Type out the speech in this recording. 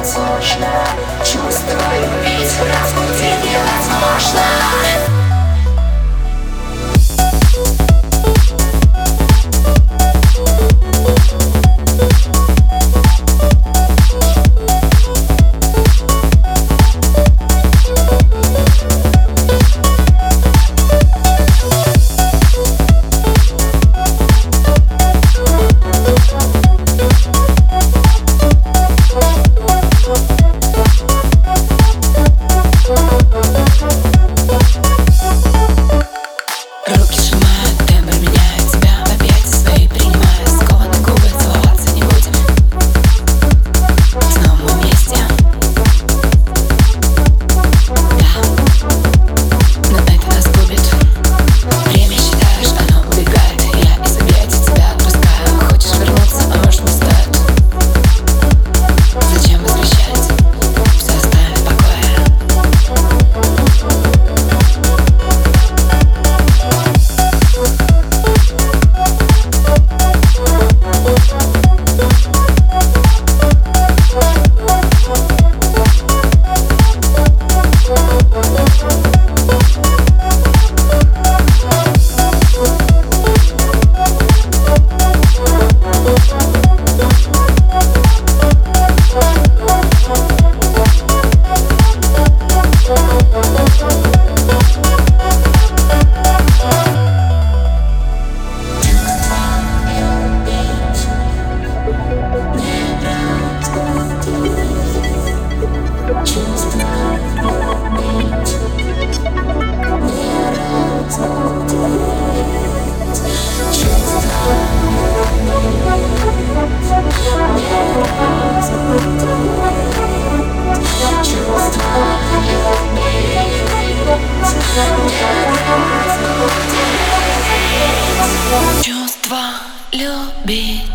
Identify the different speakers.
Speaker 1: подслушно beat.